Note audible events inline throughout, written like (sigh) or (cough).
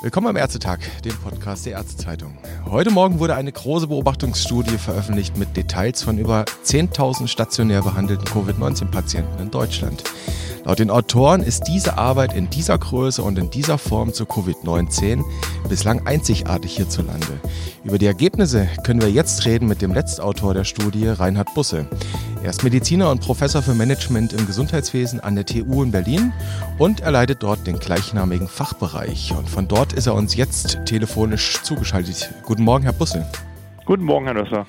Willkommen am Ärztetag, dem Podcast der Ärztezeitung. Heute Morgen wurde eine große Beobachtungsstudie veröffentlicht mit Details von über 10.000 stationär behandelten Covid-19-Patienten in Deutschland. Laut den Autoren ist diese Arbeit in dieser Größe und in dieser Form zu Covid-19 bislang einzigartig hierzulande. Über die Ergebnisse können wir jetzt reden mit dem Letztautor der Studie, Reinhard Busse. Er ist Mediziner und Professor für Management im Gesundheitswesen an der TU in Berlin und er leitet dort den gleichnamigen Fachbereich. Und von dort ist er uns jetzt telefonisch zugeschaltet. Guten Morgen, Herr Busse. Guten Morgen, Herr Nösser.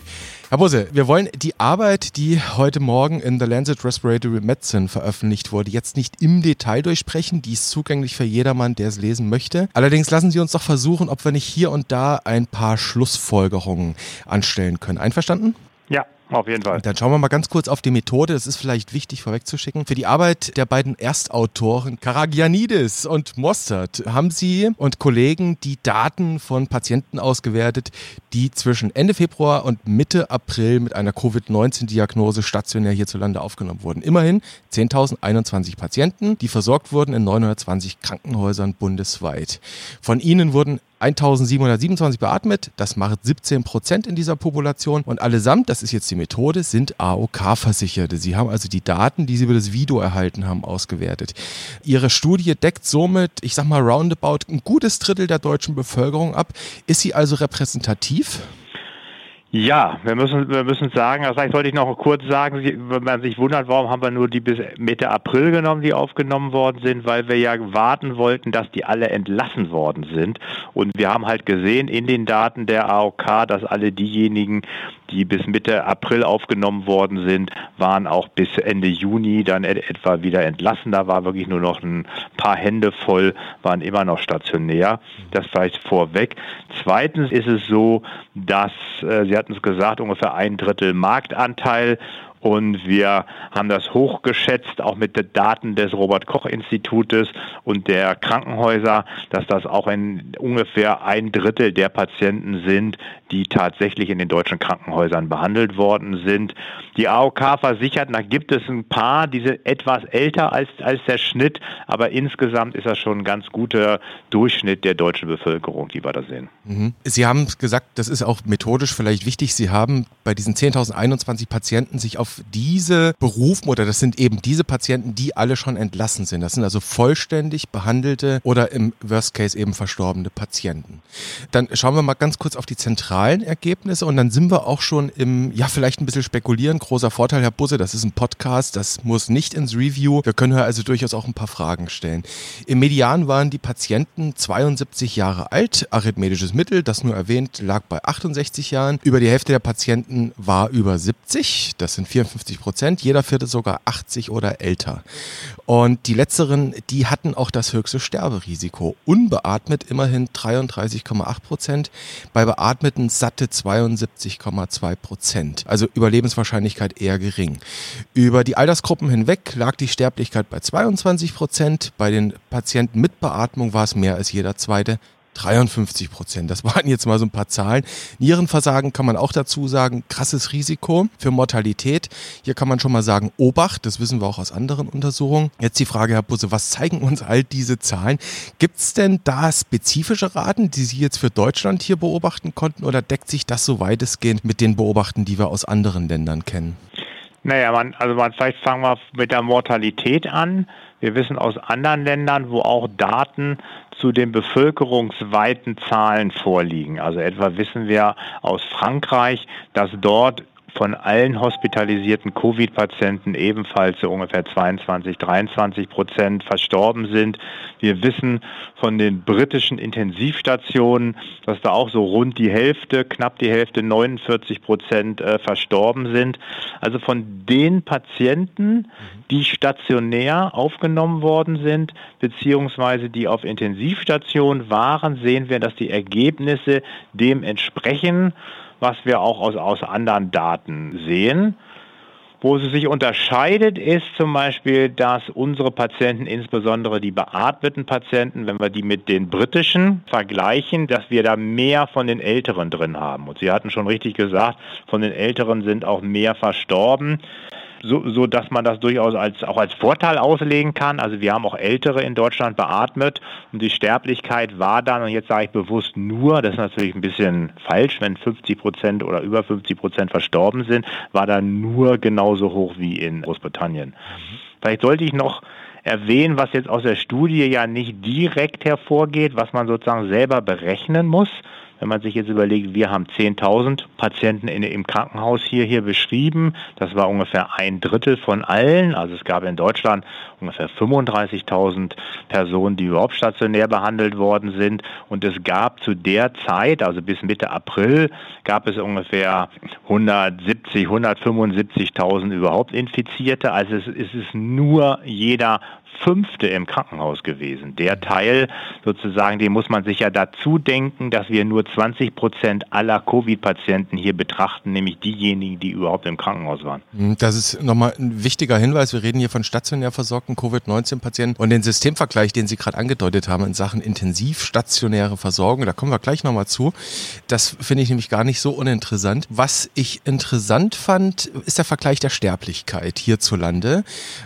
Herr Bose, wir wollen die Arbeit, die heute Morgen in The Lancet Respiratory Medicine veröffentlicht wurde, jetzt nicht im Detail durchsprechen. Die ist zugänglich für jedermann, der es lesen möchte. Allerdings lassen Sie uns doch versuchen, ob wir nicht hier und da ein paar Schlussfolgerungen anstellen können. Einverstanden? Ja, auf jeden Fall. Dann schauen wir mal ganz kurz auf die Methode. Das ist vielleicht wichtig vorwegzuschicken. Für die Arbeit der beiden Erstautoren Karagianidis und Mostert haben Sie und Kollegen die Daten von Patienten ausgewertet, die zwischen Ende Februar und Mitte April mit einer Covid-19-Diagnose stationär hierzulande aufgenommen wurden. Immerhin 10.021 Patienten, die versorgt wurden in 920 Krankenhäusern bundesweit. Von ihnen wurden 1727 beatmet, das macht 17 Prozent in dieser Population und allesamt, das ist jetzt die Methode, sind AOK-Versicherte. Sie haben also die Daten, die sie über das Video erhalten haben, ausgewertet. Ihre Studie deckt somit, ich sag mal roundabout, ein gutes Drittel der deutschen Bevölkerung ab. Ist sie also repräsentativ? Ja, wir müssen, wir müssen sagen, also vielleicht sollte ich noch kurz sagen, wenn man sich wundert, warum haben wir nur die bis Mitte April genommen, die aufgenommen worden sind, weil wir ja warten wollten, dass die alle entlassen worden sind. Und wir haben halt gesehen in den Daten der AOK, dass alle diejenigen, die bis Mitte April aufgenommen worden sind, waren auch bis Ende Juni dann etwa wieder entlassen. Da war wirklich nur noch ein paar Hände voll, waren immer noch stationär. Das vielleicht vorweg. Zweitens ist es so, dass, äh, Sie hatten es gesagt, ungefähr ein Drittel Marktanteil und wir haben das hochgeschätzt, auch mit den Daten des Robert-Koch-Institutes und der Krankenhäuser, dass das auch in ungefähr ein Drittel der Patienten sind, die tatsächlich in den deutschen Krankenhäusern behandelt worden sind. Die AOK versichert, da gibt es ein paar, die sind etwas älter als, als der Schnitt, aber insgesamt ist das schon ein ganz guter Durchschnitt der deutschen Bevölkerung, die wir da sehen. Mhm. Sie haben gesagt, das ist auch methodisch vielleicht wichtig. Sie haben bei diesen 10.021 Patienten sich auf auf diese berufen oder das sind eben diese Patienten, die alle schon entlassen sind. Das sind also vollständig behandelte oder im Worst Case eben verstorbene Patienten. Dann schauen wir mal ganz kurz auf die zentralen Ergebnisse und dann sind wir auch schon im, ja, vielleicht ein bisschen spekulieren. Großer Vorteil, Herr Busse, das ist ein Podcast, das muss nicht ins Review. Wir können also durchaus auch ein paar Fragen stellen. Im Median waren die Patienten 72 Jahre alt. Arithmetisches Mittel, das nur erwähnt, lag bei 68 Jahren. Über die Hälfte der Patienten war über 70. Das sind 54 Prozent, jeder vierte sogar 80 oder älter. Und die letzteren, die hatten auch das höchste Sterberisiko. Unbeatmet immerhin 33,8 Prozent, bei Beatmeten satte 72,2 Prozent. Also Überlebenswahrscheinlichkeit eher gering. Über die Altersgruppen hinweg lag die Sterblichkeit bei 22 Prozent. Bei den Patienten mit Beatmung war es mehr als jeder zweite 53 Prozent. Das waren jetzt mal so ein paar Zahlen. Nierenversagen kann man auch dazu sagen, krasses Risiko für Mortalität. Hier kann man schon mal sagen, Obacht, das wissen wir auch aus anderen Untersuchungen. Jetzt die Frage, Herr Busse, was zeigen uns all diese Zahlen? Gibt es denn da spezifische Raten, die Sie jetzt für Deutschland hier beobachten konnten oder deckt sich das so weitestgehend mit den Beobachten, die wir aus anderen Ländern kennen? Naja, man, also man, vielleicht fangen wir mit der Mortalität an. Wir wissen aus anderen Ländern, wo auch Daten zu den bevölkerungsweiten Zahlen vorliegen. Also etwa wissen wir aus Frankreich, dass dort von allen hospitalisierten Covid-Patienten ebenfalls so ungefähr 22, 23 Prozent verstorben sind. Wir wissen von den britischen Intensivstationen, dass da auch so rund die Hälfte, knapp die Hälfte, 49 Prozent äh, verstorben sind. Also von den Patienten, die stationär aufgenommen worden sind, beziehungsweise die auf Intensivstationen waren, sehen wir, dass die Ergebnisse dem entsprechen was wir auch aus, aus anderen Daten sehen. Wo sie sich unterscheidet, ist zum Beispiel, dass unsere Patienten, insbesondere die beatmeten Patienten, wenn wir die mit den britischen vergleichen, dass wir da mehr von den Älteren drin haben. Und Sie hatten schon richtig gesagt, von den Älteren sind auch mehr verstorben. So, so dass man das durchaus als, auch als Vorteil auslegen kann. Also wir haben auch Ältere in Deutschland beatmet und die Sterblichkeit war dann, und jetzt sage ich bewusst nur, das ist natürlich ein bisschen falsch, wenn 50 Prozent oder über 50 Prozent verstorben sind, war dann nur genauso hoch wie in Großbritannien. Vielleicht sollte ich noch erwähnen, was jetzt aus der Studie ja nicht direkt hervorgeht, was man sozusagen selber berechnen muss. Wenn man sich jetzt überlegt, wir haben 10.000 Patienten in, im Krankenhaus hier, hier beschrieben. Das war ungefähr ein Drittel von allen. Also es gab in Deutschland ungefähr 35.000 Personen, die überhaupt stationär behandelt worden sind. Und es gab zu der Zeit, also bis Mitte April, gab es ungefähr 170, 175.000 überhaupt Infizierte. Also es, es ist nur jeder Fünfte im Krankenhaus gewesen. Der Teil sozusagen, den muss man sich ja dazu denken, dass wir nur 20 Prozent aller Covid-Patienten hier betrachten, nämlich diejenigen, die überhaupt im Krankenhaus waren. Hm, das ist nochmal ein wichtiger Hinweis. Wir reden hier von stationär versorgten Covid-19-Patienten und den Systemvergleich, den Sie gerade angedeutet haben in Sachen intensiv stationäre Versorgung, da kommen wir gleich nochmal zu. Das finde ich nämlich gar nicht so uninteressant. Was ich interessant fand, ist der Vergleich der Sterblichkeit hierzulande.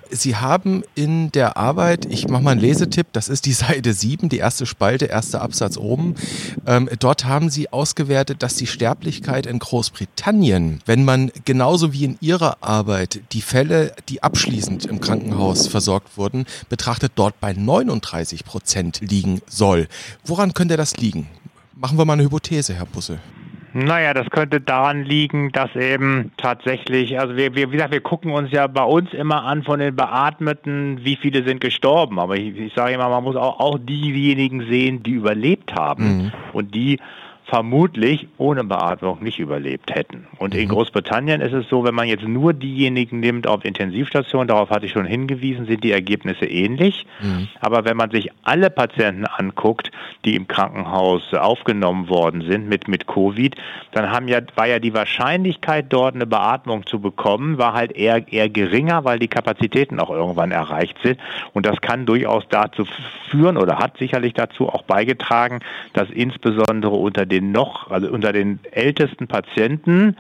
Sie haben in der Arbeit, ich mache mal einen Lesetipp, das ist die (laughs) Seite 7, die erste Spalte, erster Absatz oben. Ähm, dort haben sie ausgewertet, dass die Sterblichkeit in Großbritannien, wenn man genauso wie in ihrer Arbeit die Fälle, die abschließend im Krankenhaus versorgt wurden, betrachtet, dort bei 39 Prozent liegen soll. Woran könnte das liegen? Machen wir mal eine Hypothese, Herr Busse. Naja, das könnte daran liegen, dass eben tatsächlich, also wir, wir, wie gesagt, wir gucken uns ja bei uns immer an von den Beatmeten, wie viele sind gestorben. Aber ich, ich sage immer, man muss auch, auch diejenigen sehen, die überlebt haben. Mhm. Und die vermutlich ohne Beatmung nicht überlebt hätten. Und in mhm. Großbritannien ist es so, wenn man jetzt nur diejenigen nimmt auf Intensivstationen, darauf hatte ich schon hingewiesen, sind die Ergebnisse ähnlich. Mhm. Aber wenn man sich alle Patienten anguckt, die im Krankenhaus aufgenommen worden sind mit, mit Covid, dann haben ja, war ja die Wahrscheinlichkeit dort eine Beatmung zu bekommen, war halt eher, eher geringer, weil die Kapazitäten auch irgendwann erreicht sind. Und das kann durchaus dazu führen oder hat sicherlich dazu auch beigetragen, dass insbesondere unter den noch, also unter den ältesten Patienten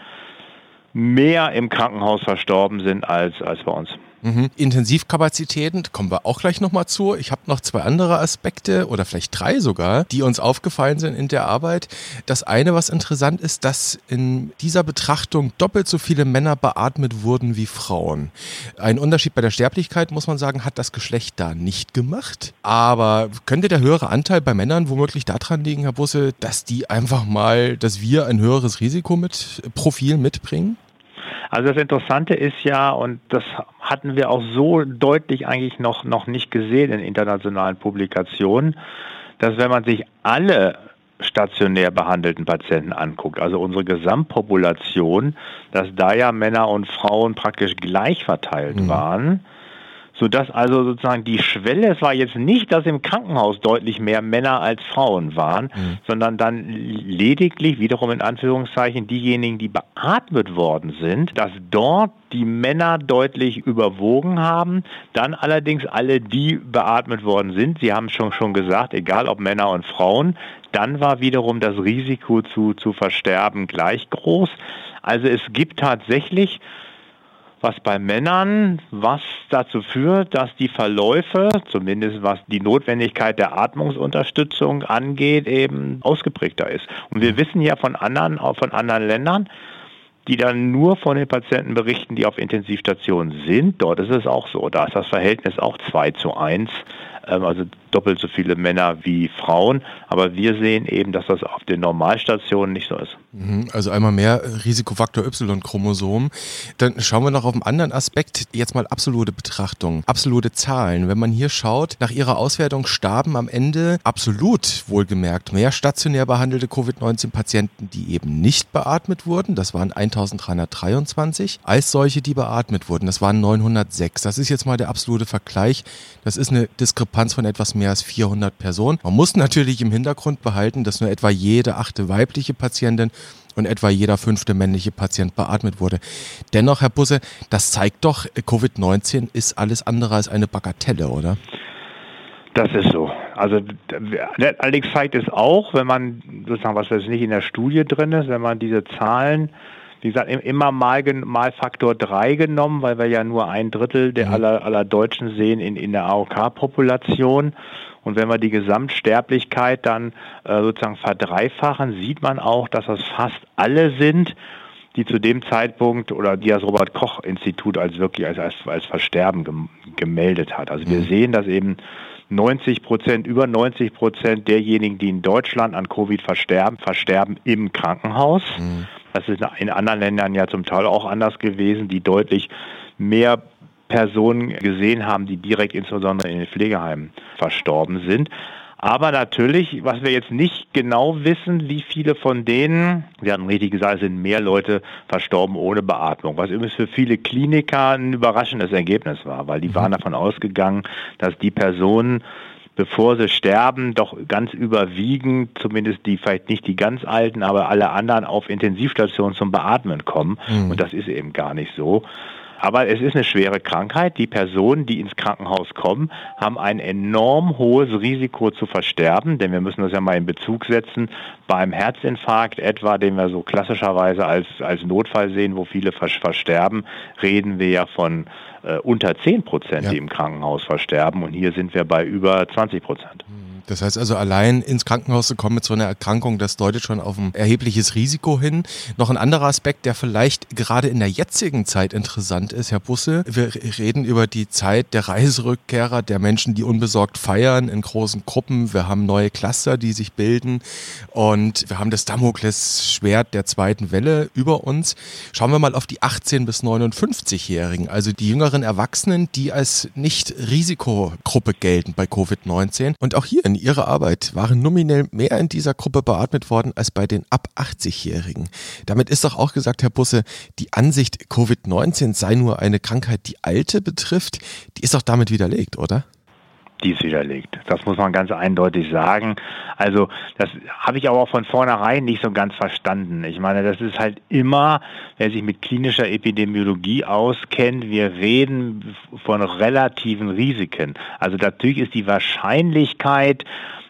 mehr im Krankenhaus verstorben sind als, als bei uns. Mhm. Intensivkapazitäten, kommen wir auch gleich nochmal zu. Ich habe noch zwei andere Aspekte oder vielleicht drei sogar, die uns aufgefallen sind in der Arbeit. Das eine, was interessant ist, dass in dieser Betrachtung doppelt so viele Männer beatmet wurden wie Frauen. Ein Unterschied bei der Sterblichkeit, muss man sagen, hat das Geschlecht da nicht gemacht. Aber könnte der höhere Anteil bei Männern womöglich daran liegen, Herr Busse, dass die einfach mal, dass wir ein höheres Risiko mit Profil mitbringen? Also das Interessante ist ja, und das hatten wir auch so deutlich eigentlich noch, noch nicht gesehen in internationalen Publikationen, dass wenn man sich alle stationär behandelten Patienten anguckt, also unsere Gesamtpopulation, dass da ja Männer und Frauen praktisch gleich verteilt mhm. waren sodass also sozusagen die Schwelle, es war jetzt nicht, dass im Krankenhaus deutlich mehr Männer als Frauen waren, mhm. sondern dann lediglich, wiederum in Anführungszeichen, diejenigen, die beatmet worden sind, dass dort die Männer deutlich überwogen haben, dann allerdings alle, die beatmet worden sind, Sie haben schon schon gesagt, egal ob Männer und Frauen, dann war wiederum das Risiko zu, zu versterben gleich groß. Also es gibt tatsächlich was bei Männern, was dazu führt, dass die Verläufe, zumindest was die Notwendigkeit der Atmungsunterstützung angeht, eben ausgeprägter ist. Und wir wissen ja von anderen, auch von anderen Ländern, die dann nur von den Patienten berichten, die auf Intensivstationen sind. Dort ist es auch so. Da ist das Verhältnis auch 2 zu 1. Ähm, also doppelt so viele Männer wie Frauen. Aber wir sehen eben, dass das auf den Normalstationen nicht so ist. Mhm, also einmal mehr Risikofaktor Y-Chromosom. Dann schauen wir noch auf einen anderen Aspekt. Jetzt mal absolute Betrachtung, absolute Zahlen. Wenn man hier schaut, nach ihrer Auswertung starben am Ende absolut wohlgemerkt mehr stationär behandelte Covid-19-Patienten, die eben nicht beatmet wurden. Das waren 1323, als solche, die beatmet wurden. Das waren 906. Das ist jetzt mal der absolute Vergleich. Das ist eine Diskrepanz von etwas mehr mehr als 400 Personen. Man muss natürlich im Hintergrund behalten, dass nur etwa jede achte weibliche Patientin und etwa jeder fünfte männliche Patient beatmet wurde. Dennoch, Herr Busse, das zeigt doch, Covid-19 ist alles andere als eine Bagatelle, oder? Das ist so. Also allerdings zeigt es auch, wenn man sozusagen, was jetzt nicht in der Studie drin ist, wenn man diese Zahlen wie gesagt, immer mal, mal Faktor 3 genommen, weil wir ja nur ein Drittel der mhm. aller, aller Deutschen sehen in, in der AOK-Population. Und wenn wir die Gesamtsterblichkeit dann äh, sozusagen verdreifachen, sieht man auch, dass das fast alle sind, die zu dem Zeitpunkt oder die das Robert Koch Institut als wirklich als, als, als Versterben gemeldet hat. Also wir mhm. sehen, dass eben 90 Prozent, über 90 Prozent derjenigen, die in Deutschland an Covid versterben, versterben im Krankenhaus. Mhm. Das ist in anderen Ländern ja zum Teil auch anders gewesen, die deutlich mehr Personen gesehen haben, die direkt insbesondere in den Pflegeheimen verstorben sind. Aber natürlich, was wir jetzt nicht genau wissen, wie viele von denen, Sie hatten richtig gesagt, es sind mehr Leute verstorben ohne Beatmung, was übrigens für viele Kliniker ein überraschendes Ergebnis war, weil die mhm. waren davon ausgegangen, dass die Personen bevor sie sterben, doch ganz überwiegend, zumindest die vielleicht nicht die ganz alten, aber alle anderen auf Intensivstationen zum Beatmen kommen. Mhm. Und das ist eben gar nicht so. Aber es ist eine schwere Krankheit. Die Personen, die ins Krankenhaus kommen, haben ein enorm hohes Risiko zu versterben, denn wir müssen das ja mal in Bezug setzen. Beim Herzinfarkt etwa, den wir so klassischerweise als, als Notfall sehen, wo viele versterben, reden wir ja von äh, unter 10 Prozent, ja. die im Krankenhaus versterben. Und hier sind wir bei über 20 Prozent. Mhm. Das heißt also, allein ins Krankenhaus zu kommen mit so einer Erkrankung, das deutet schon auf ein erhebliches Risiko hin. Noch ein anderer Aspekt, der vielleicht gerade in der jetzigen Zeit interessant ist, Herr Busse. Wir reden über die Zeit der Reiserückkehrer, der Menschen, die unbesorgt feiern in großen Gruppen. Wir haben neue Cluster, die sich bilden und wir haben das Damoklesschwert der zweiten Welle über uns. Schauen wir mal auf die 18 bis 59-Jährigen, also die jüngeren Erwachsenen, die als nicht Risikogruppe gelten bei Covid-19. Und auch hier in ihrer Arbeit waren nominell mehr in dieser Gruppe beatmet worden als bei den ab 80-Jährigen. Damit ist doch auch gesagt, Herr Busse, die Ansicht, Covid-19 sei nur eine Krankheit, die Alte betrifft, die ist doch damit widerlegt, oder? Die ist widerlegt. Das muss man ganz eindeutig sagen. Also das habe ich aber auch von vornherein nicht so ganz verstanden. Ich meine, das ist halt immer, wer sich mit klinischer Epidemiologie auskennt, wir reden von relativen Risiken. Also natürlich ist die Wahrscheinlichkeit,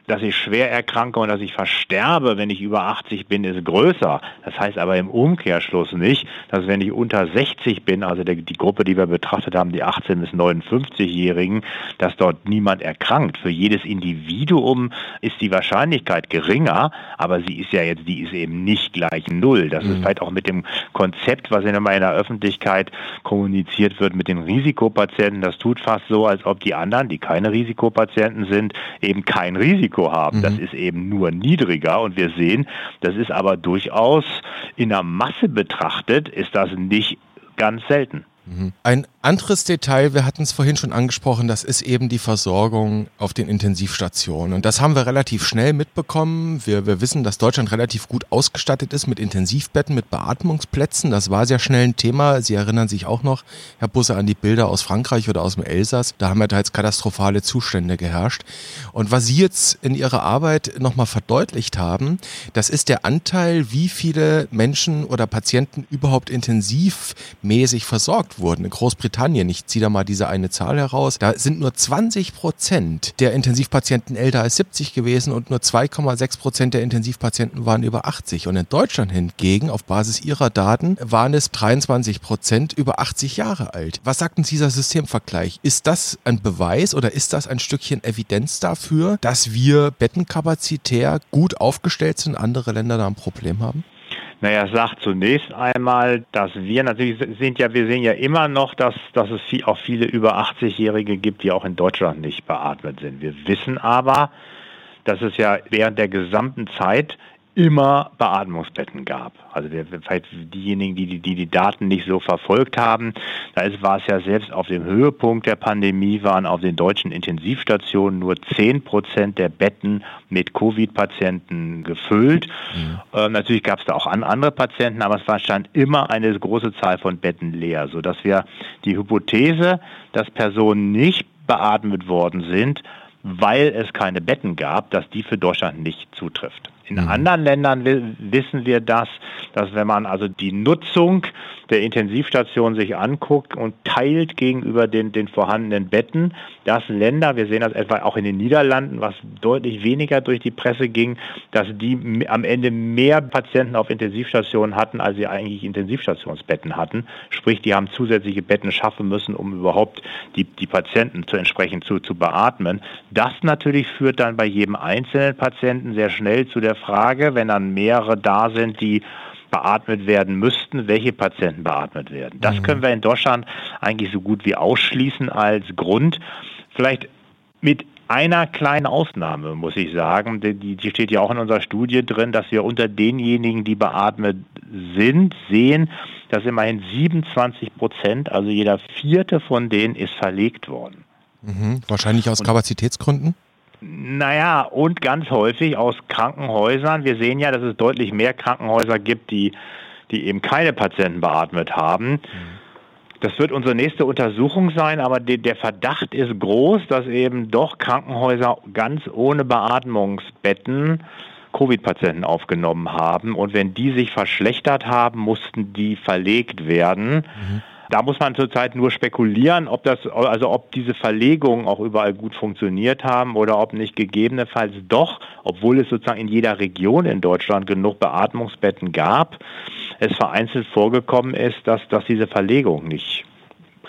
dass ich schwer erkranke und dass ich versterbe, wenn ich über 80 bin, ist größer. Das heißt aber im Umkehrschluss nicht, dass wenn ich unter 60 bin, also die, die Gruppe, die wir betrachtet haben, die 18 bis 59-Jährigen, dass dort niemand erkrankt. Für jedes Individuum ist die Wahrscheinlichkeit geringer, aber sie ist ja jetzt, die ist eben nicht gleich null. Das mhm. ist vielleicht auch mit dem Konzept, was in der Öffentlichkeit kommuniziert wird, mit den Risikopatienten. Das tut fast so, als ob die anderen, die keine Risikopatienten sind, eben kein Risiko Risiko haben. Mhm. Das ist eben nur niedriger und wir sehen, das ist aber durchaus in der Masse betrachtet, ist das nicht ganz selten. Mhm. Ein anderes Detail, wir hatten es vorhin schon angesprochen, das ist eben die Versorgung auf den Intensivstationen. Und das haben wir relativ schnell mitbekommen. Wir, wir wissen, dass Deutschland relativ gut ausgestattet ist mit Intensivbetten, mit Beatmungsplätzen. Das war sehr schnell ein Thema. Sie erinnern sich auch noch, Herr Busse, an die Bilder aus Frankreich oder aus dem Elsass. Da haben ja teils katastrophale Zustände geherrscht. Und was Sie jetzt in Ihrer Arbeit nochmal verdeutlicht haben, das ist der Anteil, wie viele Menschen oder Patienten überhaupt intensivmäßig versorgt wurden. In Großbritannien Großbritannien, ich ziehe da mal diese eine Zahl heraus, da sind nur 20 Prozent der Intensivpatienten älter als 70 gewesen und nur 2,6 Prozent der Intensivpatienten waren über 80. Und in Deutschland hingegen, auf Basis ihrer Daten, waren es 23 Prozent über 80 Jahre alt. Was sagt uns dieser Systemvergleich? Ist das ein Beweis oder ist das ein Stückchen Evidenz dafür, dass wir bettenkapazitär gut aufgestellt sind, andere Länder da ein Problem haben? Naja, sagt zunächst einmal, dass wir natürlich sind ja, wir sehen ja immer noch, dass, dass es viel, auch viele über 80-Jährige gibt, die auch in Deutschland nicht beatmet sind. Wir wissen aber, dass es ja während der gesamten Zeit immer Beatmungsbetten gab. Also der, vielleicht diejenigen, die, die die, die Daten nicht so verfolgt haben, da ist, war es ja selbst auf dem Höhepunkt der Pandemie waren auf den deutschen Intensivstationen nur 10 Prozent der Betten mit Covid-Patienten gefüllt. Mhm. Ähm, natürlich gab es da auch an, andere Patienten, aber es war, stand immer eine große Zahl von Betten leer, sodass wir die Hypothese, dass Personen nicht beatmet worden sind, weil es keine Betten gab, dass die für Deutschland nicht zutrifft. In mhm. anderen Ländern wissen wir das, dass wenn man also die Nutzung der Intensivstation sich anguckt und teilt gegenüber den, den vorhandenen Betten, dass Länder, wir sehen das etwa auch in den Niederlanden, was deutlich weniger durch die Presse ging, dass die am Ende mehr Patienten auf Intensivstationen hatten, als sie eigentlich Intensivstationsbetten hatten. Sprich, die haben zusätzliche Betten schaffen müssen, um überhaupt die, die Patienten zu entsprechend zu, zu beatmen. Das natürlich führt dann bei jedem einzelnen Patienten sehr schnell zu der Frage, wenn dann mehrere da sind, die beatmet werden müssten, welche Patienten beatmet werden. Das mhm. können wir in Deutschland eigentlich so gut wie ausschließen als Grund. Vielleicht mit einer kleinen Ausnahme, muss ich sagen. Die, die steht ja auch in unserer Studie drin, dass wir unter denjenigen, die beatmet sind, sehen, dass immerhin 27 Prozent, also jeder vierte von denen, ist verlegt worden. Mhm. Wahrscheinlich aus Und, Kapazitätsgründen? Naja, und ganz häufig aus Krankenhäusern. Wir sehen ja, dass es deutlich mehr Krankenhäuser gibt, die, die eben keine Patienten beatmet haben. Das wird unsere nächste Untersuchung sein, aber de, der Verdacht ist groß, dass eben doch Krankenhäuser ganz ohne Beatmungsbetten Covid-Patienten aufgenommen haben. Und wenn die sich verschlechtert haben, mussten die verlegt werden. Mhm. Da muss man zurzeit nur spekulieren, ob das, also ob diese Verlegungen auch überall gut funktioniert haben oder ob nicht gegebenenfalls doch, obwohl es sozusagen in jeder Region in Deutschland genug Beatmungsbetten gab, es vereinzelt vorgekommen ist, dass, dass diese Verlegung nicht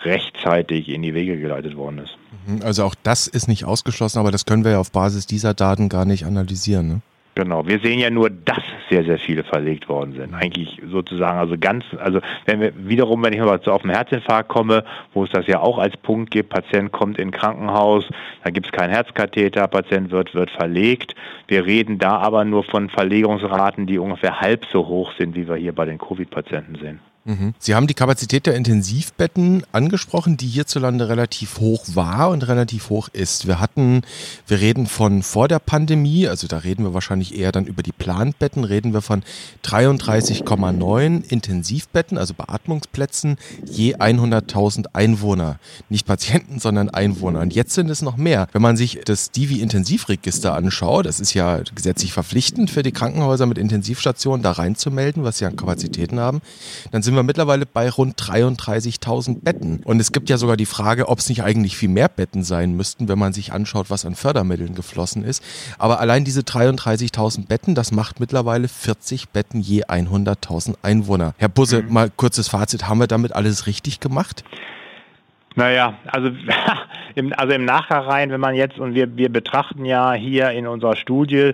rechtzeitig in die Wege geleitet worden ist. Mhm, also auch das ist nicht ausgeschlossen, aber das können wir ja auf Basis dieser Daten gar nicht analysieren. Ne? Genau, wir sehen ja nur, dass sehr, sehr viele verlegt worden sind. Eigentlich sozusagen, also ganz, also wenn wir wiederum, wenn ich mal auf den Herzinfarkt komme, wo es das ja auch als Punkt gibt, Patient kommt in Krankenhaus, da gibt es keinen Herzkatheter, Patient wird, wird verlegt. Wir reden da aber nur von Verlegungsraten, die ungefähr halb so hoch sind, wie wir hier bei den Covid-Patienten sehen. Mhm. Sie haben die Kapazität der Intensivbetten angesprochen, die hierzulande relativ hoch war und relativ hoch ist. Wir hatten, wir reden von vor der Pandemie, also da reden wir wahrscheinlich eher dann über die Planbetten, reden wir von 33,9 Intensivbetten, also Beatmungsplätzen je 100.000 Einwohner. Nicht Patienten, sondern Einwohner. Und jetzt sind es noch mehr. Wenn man sich das Divi-Intensivregister anschaut, das ist ja gesetzlich verpflichtend für die Krankenhäuser mit Intensivstationen da reinzumelden, was sie an Kapazitäten haben, dann sind sind wir mittlerweile bei rund 33.000 Betten. Und es gibt ja sogar die Frage, ob es nicht eigentlich viel mehr Betten sein müssten, wenn man sich anschaut, was an Fördermitteln geflossen ist. Aber allein diese 33.000 Betten, das macht mittlerweile 40 Betten je 100.000 Einwohner. Herr Busse, mhm. mal kurzes Fazit, haben wir damit alles richtig gemacht? Naja, also (laughs) im, also im Nachhinein, wenn man jetzt, und wir, wir betrachten ja hier in unserer Studie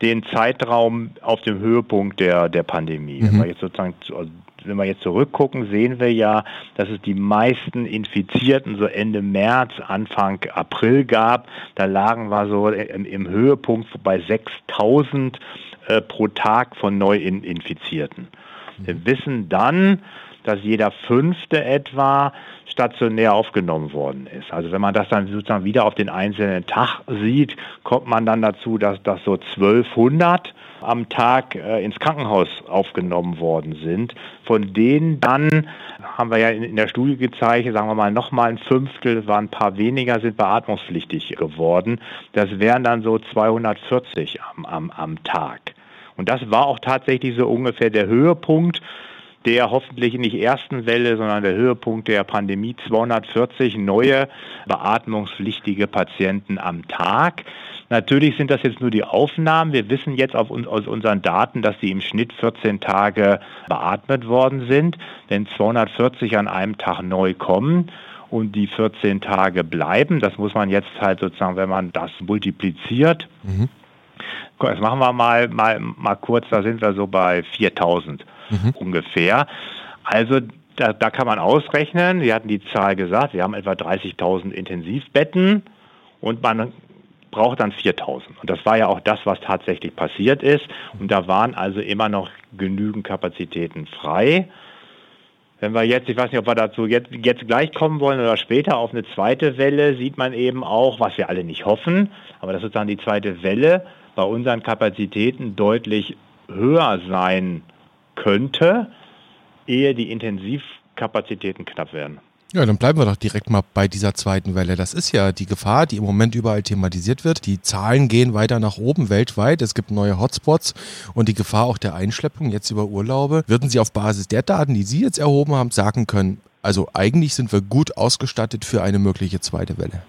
den Zeitraum auf dem Höhepunkt der, der Pandemie. Mhm. Wenn wir jetzt sozusagen also wenn wir jetzt zurückgucken, sehen wir ja, dass es die meisten Infizierten so Ende März, Anfang April gab. Da lagen wir so im, im Höhepunkt bei 6000 äh, pro Tag von Neuinfizierten. Wir mhm. wissen dann, dass jeder Fünfte etwa stationär aufgenommen worden ist. Also wenn man das dann sozusagen wieder auf den einzelnen Tag sieht, kommt man dann dazu, dass das so 1200 am Tag äh, ins Krankenhaus aufgenommen worden sind. Von denen dann, haben wir ja in, in der Studie gezeigt, sagen wir mal nochmal ein Fünftel, waren ein paar weniger, sind beatmungspflichtig geworden. Das wären dann so 240 am, am, am Tag. Und das war auch tatsächlich so ungefähr der Höhepunkt der hoffentlich nicht ersten Welle, sondern der Höhepunkt der Pandemie 240 neue beatmungspflichtige Patienten am Tag. Natürlich sind das jetzt nur die Aufnahmen. Wir wissen jetzt auf, aus unseren Daten, dass sie im Schnitt 14 Tage beatmet worden sind. Wenn 240 an einem Tag neu kommen, und die 14 Tage bleiben. Das muss man jetzt halt sozusagen, wenn man das multipliziert. Mhm. Das machen wir mal, mal, mal kurz, da sind wir so bei 4000 mhm. ungefähr. Also da, da, kann man ausrechnen, wir hatten die Zahl gesagt, wir haben etwa 30.000 Intensivbetten und man braucht dann 4.000. Und das war ja auch das, was tatsächlich passiert ist. Und da waren also immer noch genügend Kapazitäten frei. Wenn wir jetzt, ich weiß nicht, ob wir dazu jetzt, jetzt gleich kommen wollen oder später, auf eine zweite Welle sieht man eben auch, was wir alle nicht hoffen, aber das ist dann die zweite Welle, bei unseren Kapazitäten deutlich höher sein könnte, ehe die Intensivkapazitäten knapp werden. Ja, dann bleiben wir doch direkt mal bei dieser zweiten Welle. Das ist ja die Gefahr, die im Moment überall thematisiert wird. Die Zahlen gehen weiter nach oben weltweit. Es gibt neue Hotspots und die Gefahr auch der Einschleppung jetzt über Urlaube. Würden Sie auf Basis der Daten, die Sie jetzt erhoben haben, sagen können, also eigentlich sind wir gut ausgestattet für eine mögliche zweite Welle?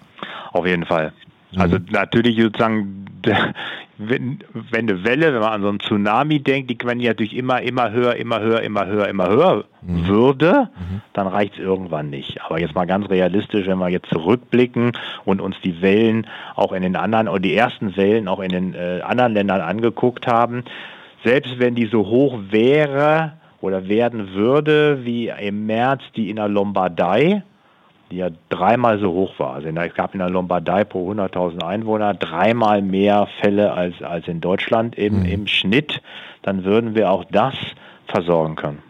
Auf jeden Fall. Also mhm. natürlich sozusagen, (laughs) wenn, wenn eine Welle, wenn man an so einen Tsunami denkt, die wenn die natürlich immer, immer höher, immer höher, immer höher, immer höher mhm. würde, mhm. dann reicht es irgendwann nicht. Aber jetzt mal ganz realistisch, wenn wir jetzt zurückblicken und uns die Wellen auch in den anderen, oder die ersten Wellen auch in den äh, anderen Ländern angeguckt haben, selbst wenn die so hoch wäre oder werden würde wie im März die in der Lombardei, die ja dreimal so hoch war. Also es gab in der Lombardei pro 100.000 Einwohner dreimal mehr Fälle als, als in Deutschland im, mhm. im Schnitt. Dann würden wir auch das versorgen können.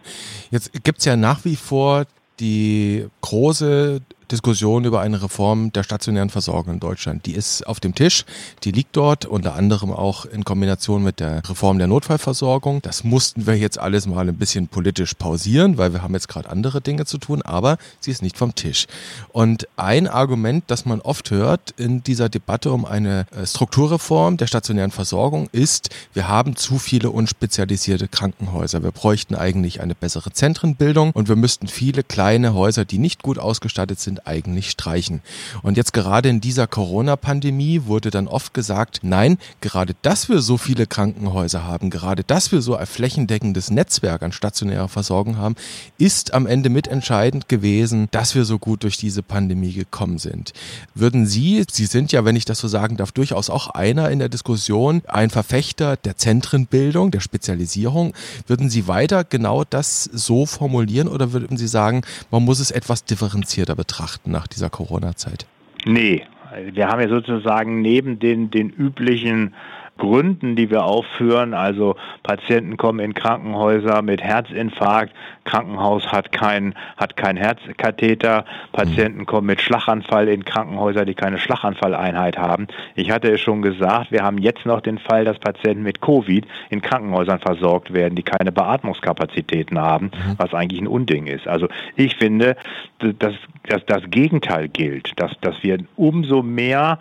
Jetzt gibt es ja nach wie vor die große Diskussion über eine Reform der stationären Versorgung in Deutschland. Die ist auf dem Tisch, die liegt dort, unter anderem auch in Kombination mit der Reform der Notfallversorgung. Das mussten wir jetzt alles mal ein bisschen politisch pausieren, weil wir haben jetzt gerade andere Dinge zu tun, aber sie ist nicht vom Tisch. Und ein Argument, das man oft hört in dieser Debatte um eine äh, Strukturreform der stationären Versorgung ist, wir haben zu viele unspezialisierte Krankenhäuser. Wir bräuchten eigentlich eine bessere Zentrenbildung und wir müssten viele kleine Häuser, die nicht gut ausgestattet sind, sind eigentlich streichen. Und jetzt gerade in dieser Corona-Pandemie wurde dann oft gesagt, nein, gerade dass wir so viele Krankenhäuser haben, gerade dass wir so ein flächendeckendes Netzwerk an stationärer Versorgung haben, ist am Ende mitentscheidend gewesen, dass wir so gut durch diese Pandemie gekommen sind. Würden Sie, Sie sind ja, wenn ich das so sagen darf, durchaus auch einer in der Diskussion, ein Verfechter der Zentrenbildung, der Spezialisierung, würden Sie weiter genau das so formulieren oder würden Sie sagen, man muss es etwas differenzierter betrachten? Betrachten nach dieser Corona-Zeit? Nee, wir haben ja sozusagen neben den, den üblichen Gründen, die wir aufführen. Also Patienten kommen in Krankenhäuser mit Herzinfarkt, Krankenhaus hat kein, hat kein Herzkatheter, Patienten mhm. kommen mit Schlaganfall in Krankenhäuser, die keine Schlaganfalleinheit haben. Ich hatte es schon gesagt, wir haben jetzt noch den Fall, dass Patienten mit Covid in Krankenhäusern versorgt werden, die keine Beatmungskapazitäten haben, mhm. was eigentlich ein Unding ist. Also ich finde, dass, dass das Gegenteil gilt, dass, dass wir umso mehr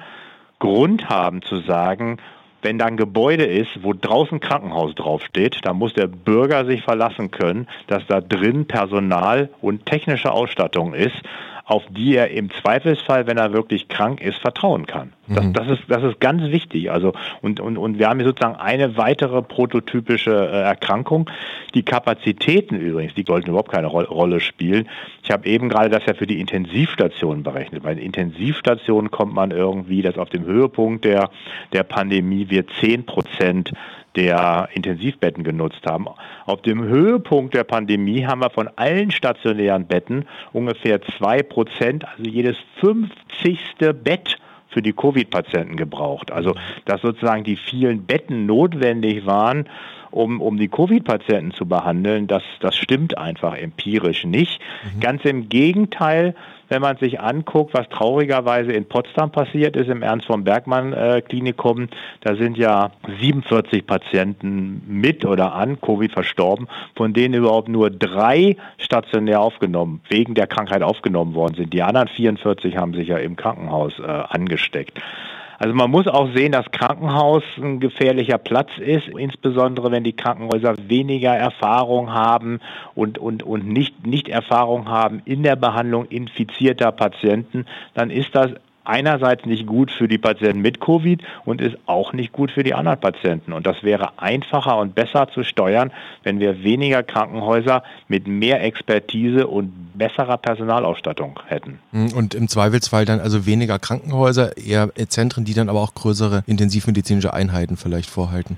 Grund haben zu sagen, wenn da ein Gebäude ist, wo draußen Krankenhaus draufsteht, dann muss der Bürger sich verlassen können, dass da drin Personal und technische Ausstattung ist, auf die er im Zweifelsfall, wenn er wirklich krank ist, vertrauen kann. Das, mhm. das, ist, das ist ganz wichtig. Also, und, und, und wir haben hier sozusagen eine weitere prototypische äh, Erkrankung. Die Kapazitäten übrigens, die sollten überhaupt keine Ro Rolle spielen. Ich habe eben gerade das ja für die Intensivstationen berechnet. Bei den Intensivstationen kommt man irgendwie, dass auf dem Höhepunkt der, der Pandemie wir 10 Prozent der Intensivbetten genutzt haben. Auf dem Höhepunkt der Pandemie haben wir von allen stationären Betten ungefähr zwei Prozent, also jedes 50. Bett für die Covid-Patienten gebraucht. Also dass sozusagen die vielen Betten notwendig waren, um, um die Covid-Patienten zu behandeln, das, das stimmt einfach empirisch nicht. Mhm. Ganz im Gegenteil, wenn man sich anguckt, was traurigerweise in Potsdam passiert ist, im Ernst von Bergmann äh, Klinikum, da sind ja 47 Patienten mit oder an Covid verstorben, von denen überhaupt nur drei stationär aufgenommen, wegen der Krankheit aufgenommen worden sind. Die anderen 44 haben sich ja im Krankenhaus äh, angesteckt. Also man muss auch sehen, dass Krankenhaus ein gefährlicher Platz ist, insbesondere wenn die Krankenhäuser weniger Erfahrung haben und, und, und nicht, nicht Erfahrung haben in der Behandlung infizierter Patienten, dann ist das einerseits nicht gut für die Patienten mit Covid und ist auch nicht gut für die anderen Patienten. Und das wäre einfacher und besser zu steuern, wenn wir weniger Krankenhäuser mit mehr Expertise und besserer Personalausstattung hätten. Hm, und im Zweifelsfall dann also weniger Krankenhäuser, eher Zentren, die dann aber auch größere intensivmedizinische Einheiten vielleicht vorhalten.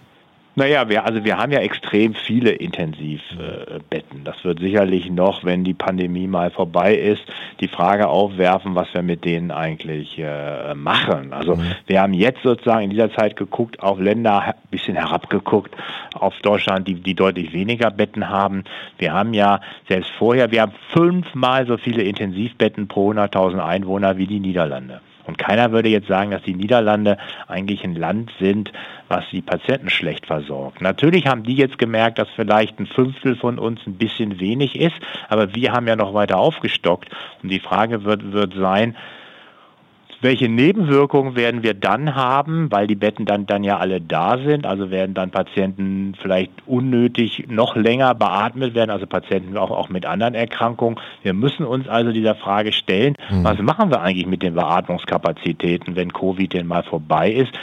Naja, wir, also wir haben ja extrem viele Intensivbetten. Das wird sicherlich noch, wenn die Pandemie mal vorbei ist, die Frage aufwerfen, was wir mit denen eigentlich äh, machen. Also mhm. wir haben jetzt sozusagen in dieser Zeit geguckt, auf Länder ein bisschen herabgeguckt, auf Deutschland, die, die deutlich weniger Betten haben. Wir haben ja selbst vorher, wir haben fünfmal so viele Intensivbetten pro 100.000 Einwohner wie die Niederlande. Und keiner würde jetzt sagen, dass die Niederlande eigentlich ein Land sind, was die Patienten schlecht versorgt. Natürlich haben die jetzt gemerkt, dass vielleicht ein Fünftel von uns ein bisschen wenig ist, aber wir haben ja noch weiter aufgestockt. Und die Frage wird, wird sein, welche Nebenwirkungen werden wir dann haben, weil die Betten dann, dann ja alle da sind? Also werden dann Patienten vielleicht unnötig noch länger beatmet werden, also Patienten auch, auch mit anderen Erkrankungen. Wir müssen uns also dieser Frage stellen, mhm. was machen wir eigentlich mit den Beatmungskapazitäten, wenn Covid denn mal vorbei ist?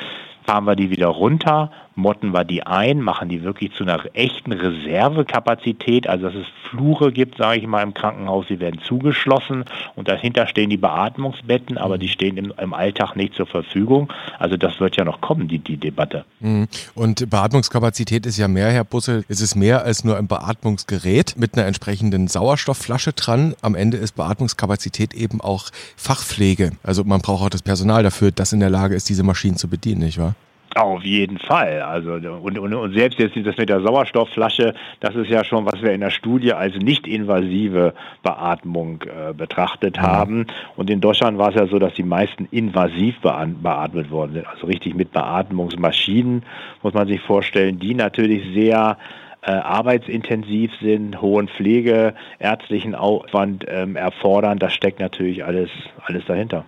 fahren wir die wieder runter, motten wir die ein, machen die wirklich zu einer echten Reservekapazität, also dass es Flure gibt, sage ich mal, im Krankenhaus, die werden zugeschlossen und dahinter stehen die Beatmungsbetten, aber die stehen im, im Alltag nicht zur Verfügung. Also das wird ja noch kommen, die, die Debatte. Mhm. Und Beatmungskapazität ist ja mehr, Herr Busse, es ist mehr als nur ein Beatmungsgerät mit einer entsprechenden Sauerstoffflasche dran. Am Ende ist Beatmungskapazität eben auch Fachpflege. Also man braucht auch das Personal dafür, das in der Lage ist, diese Maschinen zu bedienen, nicht wahr? Auf jeden Fall. Also und, und, und selbst jetzt das mit der Sauerstoffflasche, das ist ja schon, was wir in der Studie als nicht-invasive Beatmung äh, betrachtet mhm. haben. Und in Deutschland war es ja so, dass die meisten invasiv beatmet worden sind. Also richtig mit Beatmungsmaschinen, muss man sich vorstellen, die natürlich sehr äh, arbeitsintensiv sind, hohen pflegeärztlichen Aufwand ähm, erfordern. Das steckt natürlich alles, alles dahinter.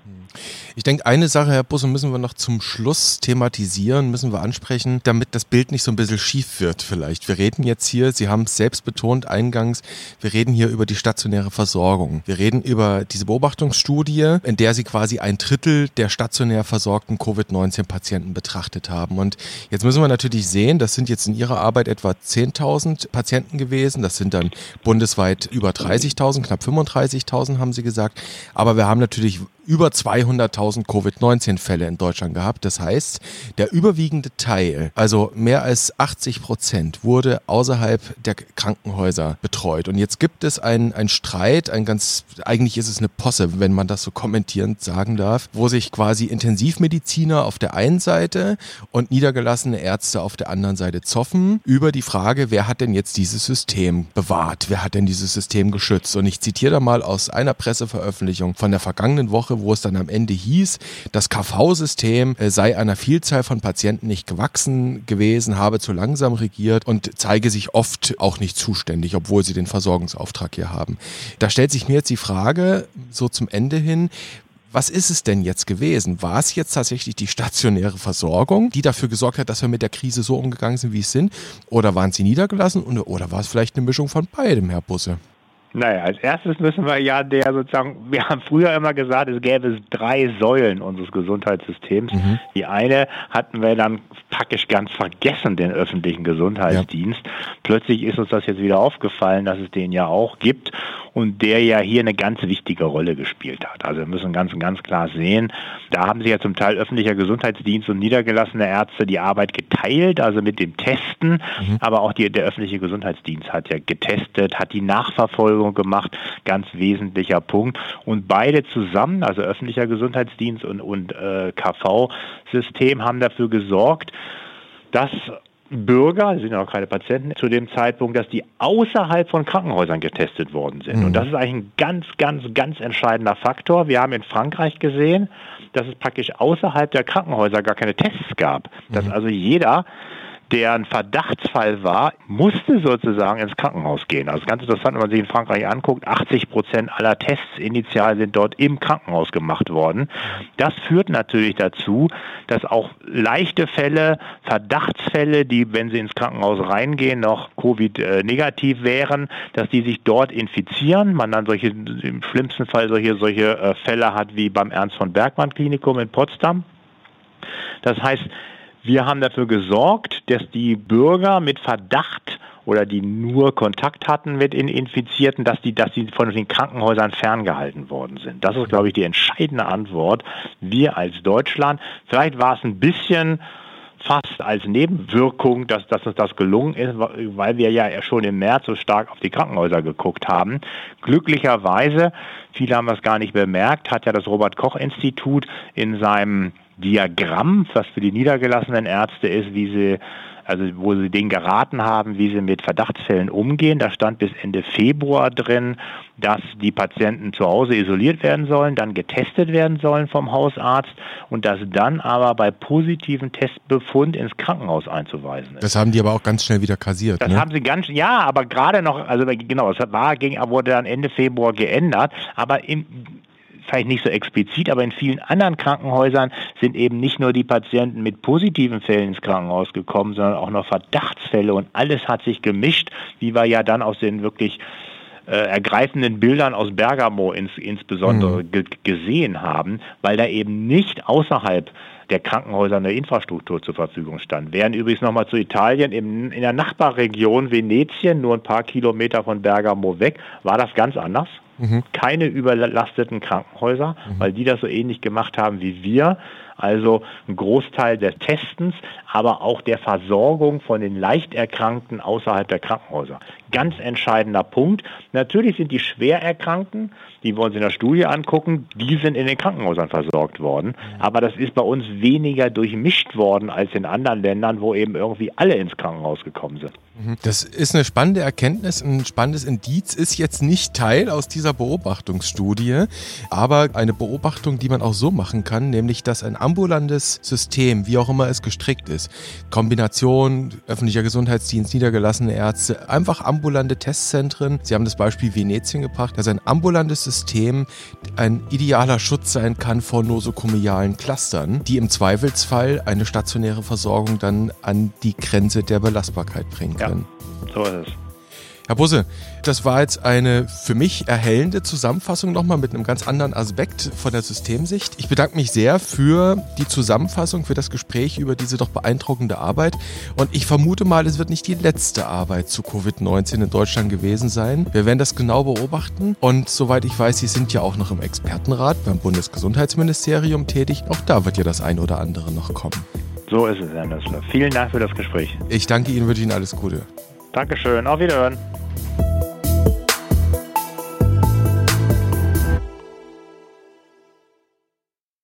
Ich denke, eine Sache, Herr Busse, müssen wir noch zum Schluss thematisieren, müssen wir ansprechen, damit das Bild nicht so ein bisschen schief wird vielleicht. Wir reden jetzt hier, Sie haben es selbst betont eingangs, wir reden hier über die stationäre Versorgung. Wir reden über diese Beobachtungsstudie, in der Sie quasi ein Drittel der stationär versorgten Covid-19-Patienten betrachtet haben. Und jetzt müssen wir natürlich sehen, das sind jetzt in Ihrer Arbeit etwa 10.000 Patienten gewesen. Das sind dann bundesweit über 30.000, knapp 35.000 haben Sie gesagt. Aber wir haben natürlich über 200.000 Covid-19-Fälle in Deutschland gehabt. Das heißt, der überwiegende Teil, also mehr als 80 Prozent, wurde außerhalb der Krankenhäuser betreut. Und jetzt gibt es einen, einen Streit, ein ganz, eigentlich ist es eine Posse, wenn man das so kommentierend sagen darf, wo sich quasi Intensivmediziner auf der einen Seite und niedergelassene Ärzte auf der anderen Seite zoffen über die Frage, wer hat denn jetzt dieses System bewahrt? Wer hat denn dieses System geschützt? Und ich zitiere da mal aus einer Presseveröffentlichung von der vergangenen Woche Woche, wo es dann am Ende hieß, das KV-System äh, sei einer Vielzahl von Patienten nicht gewachsen gewesen, habe zu langsam regiert und zeige sich oft auch nicht zuständig, obwohl sie den Versorgungsauftrag hier haben. Da stellt sich mir jetzt die Frage, so zum Ende hin, was ist es denn jetzt gewesen? War es jetzt tatsächlich die stationäre Versorgung, die dafür gesorgt hat, dass wir mit der Krise so umgegangen sind, wie es sind? Oder waren sie niedergelassen? Oder war es vielleicht eine Mischung von beidem, Herr Busse? Naja, als erstes müssen wir ja der sozusagen, wir haben früher immer gesagt, es gäbe drei Säulen unseres Gesundheitssystems. Mhm. Die eine hatten wir dann praktisch ganz vergessen, den öffentlichen Gesundheitsdienst. Ja. Plötzlich ist uns das jetzt wieder aufgefallen, dass es den ja auch gibt und der ja hier eine ganz wichtige Rolle gespielt hat. Also wir müssen ganz, ganz klar sehen, da haben sich ja zum Teil öffentlicher Gesundheitsdienst und niedergelassene Ärzte die Arbeit geteilt, also mit dem Testen, mhm. aber auch die, der öffentliche Gesundheitsdienst hat ja getestet, hat die Nachverfolgung gemacht, ganz wesentlicher Punkt. Und beide zusammen, also öffentlicher Gesundheitsdienst und, und äh, KV-System, haben dafür gesorgt, dass Bürger, das sind ja noch keine Patienten, zu dem Zeitpunkt, dass die außerhalb von Krankenhäusern getestet worden sind. Mhm. Und das ist eigentlich ein ganz, ganz, ganz entscheidender Faktor. Wir haben in Frankreich gesehen, dass es praktisch außerhalb der Krankenhäuser gar keine Tests gab. Dass mhm. also jeder der ein Verdachtsfall war, musste sozusagen ins Krankenhaus gehen. Also ganz interessant, wenn man sich in Frankreich anguckt, 80 Prozent aller Tests initial sind dort im Krankenhaus gemacht worden. Das führt natürlich dazu, dass auch leichte Fälle, Verdachtsfälle, die, wenn sie ins Krankenhaus reingehen, noch Covid-negativ wären, dass die sich dort infizieren. Man dann solche, im schlimmsten Fall solche, solche äh, Fälle hat wie beim Ernst von Bergmann Klinikum in Potsdam. Das heißt, wir haben dafür gesorgt, dass die Bürger mit Verdacht oder die nur Kontakt hatten mit Infizierten, dass die, dass die von den Krankenhäusern ferngehalten worden sind. Das ist, glaube ich, die entscheidende Antwort. Wir als Deutschland, vielleicht war es ein bisschen fast als Nebenwirkung, dass, dass uns das gelungen ist, weil wir ja schon im März so stark auf die Krankenhäuser geguckt haben. Glücklicherweise Viele haben das gar nicht bemerkt, hat ja das Robert Koch Institut in seinem Diagramm, was für die niedergelassenen Ärzte ist, wie sie also wo sie denen geraten haben, wie sie mit Verdachtsfällen umgehen. Da stand bis Ende Februar drin, dass die Patienten zu Hause isoliert werden sollen, dann getestet werden sollen vom Hausarzt und dass dann aber bei positiven Testbefund ins Krankenhaus einzuweisen ist. Das haben die aber auch ganz schnell wieder kassiert. Das ne? haben sie ganz, ja, aber gerade noch, also genau, es war, ging, wurde dann Ende Februar geändert, aber im, vielleicht nicht so explizit, aber in vielen anderen Krankenhäusern sind eben nicht nur die Patienten mit positiven Fällen ins Krankenhaus gekommen, sondern auch noch Verdachtsfälle und alles hat sich gemischt, wie wir ja dann aus den wirklich äh, ergreifenden Bildern aus Bergamo ins, insbesondere mhm. gesehen haben, weil da eben nicht außerhalb der Krankenhäuser eine Infrastruktur zur Verfügung stand. Während übrigens nochmal zu Italien, im, in der Nachbarregion Venetien, nur ein paar Kilometer von Bergamo weg, war das ganz anders. Mhm. Keine überlasteten Krankenhäuser, mhm. weil die das so ähnlich gemacht haben wie wir. Also ein Großteil des Testens, aber auch der Versorgung von den Leichterkrankten außerhalb der Krankenhäuser. Ganz entscheidender Punkt. Natürlich sind die Schwererkrankten, die wollen Sie in der Studie angucken, die sind in den Krankenhäusern versorgt worden. Aber das ist bei uns weniger durchmischt worden als in anderen Ländern, wo eben irgendwie alle ins Krankenhaus gekommen sind. Mhm. Das ist eine spannende Erkenntnis, ein spannendes Indiz, ist jetzt nicht Teil aus dieser Beobachtungsstudie, aber eine Beobachtung, die man auch so machen kann, nämlich dass ein ambulantes System, wie auch immer es gestrickt ist, Kombination öffentlicher Gesundheitsdienst, niedergelassene Ärzte, einfach ambulante Testzentren, Sie haben das Beispiel Venetien gebracht, dass ein ambulantes System ein idealer Schutz sein kann vor nosokomialen Clustern, die im Zweifelsfall eine stationäre Versorgung dann an die Grenze der Belastbarkeit bringen können. Ja, so ist es. Herr Busse, das war jetzt eine für mich erhellende Zusammenfassung nochmal mit einem ganz anderen Aspekt von der Systemsicht. Ich bedanke mich sehr für die Zusammenfassung, für das Gespräch über diese doch beeindruckende Arbeit. Und ich vermute mal, es wird nicht die letzte Arbeit zu Covid-19 in Deutschland gewesen sein. Wir werden das genau beobachten. Und soweit ich weiß, Sie sind ja auch noch im Expertenrat beim Bundesgesundheitsministerium tätig. Auch da wird ja das ein oder andere noch kommen. So ist es, Herr Nüssler. Vielen Dank für das Gespräch. Ich danke Ihnen, wünsche Ihnen alles Gute. Dankeschön, auf Wiederhören.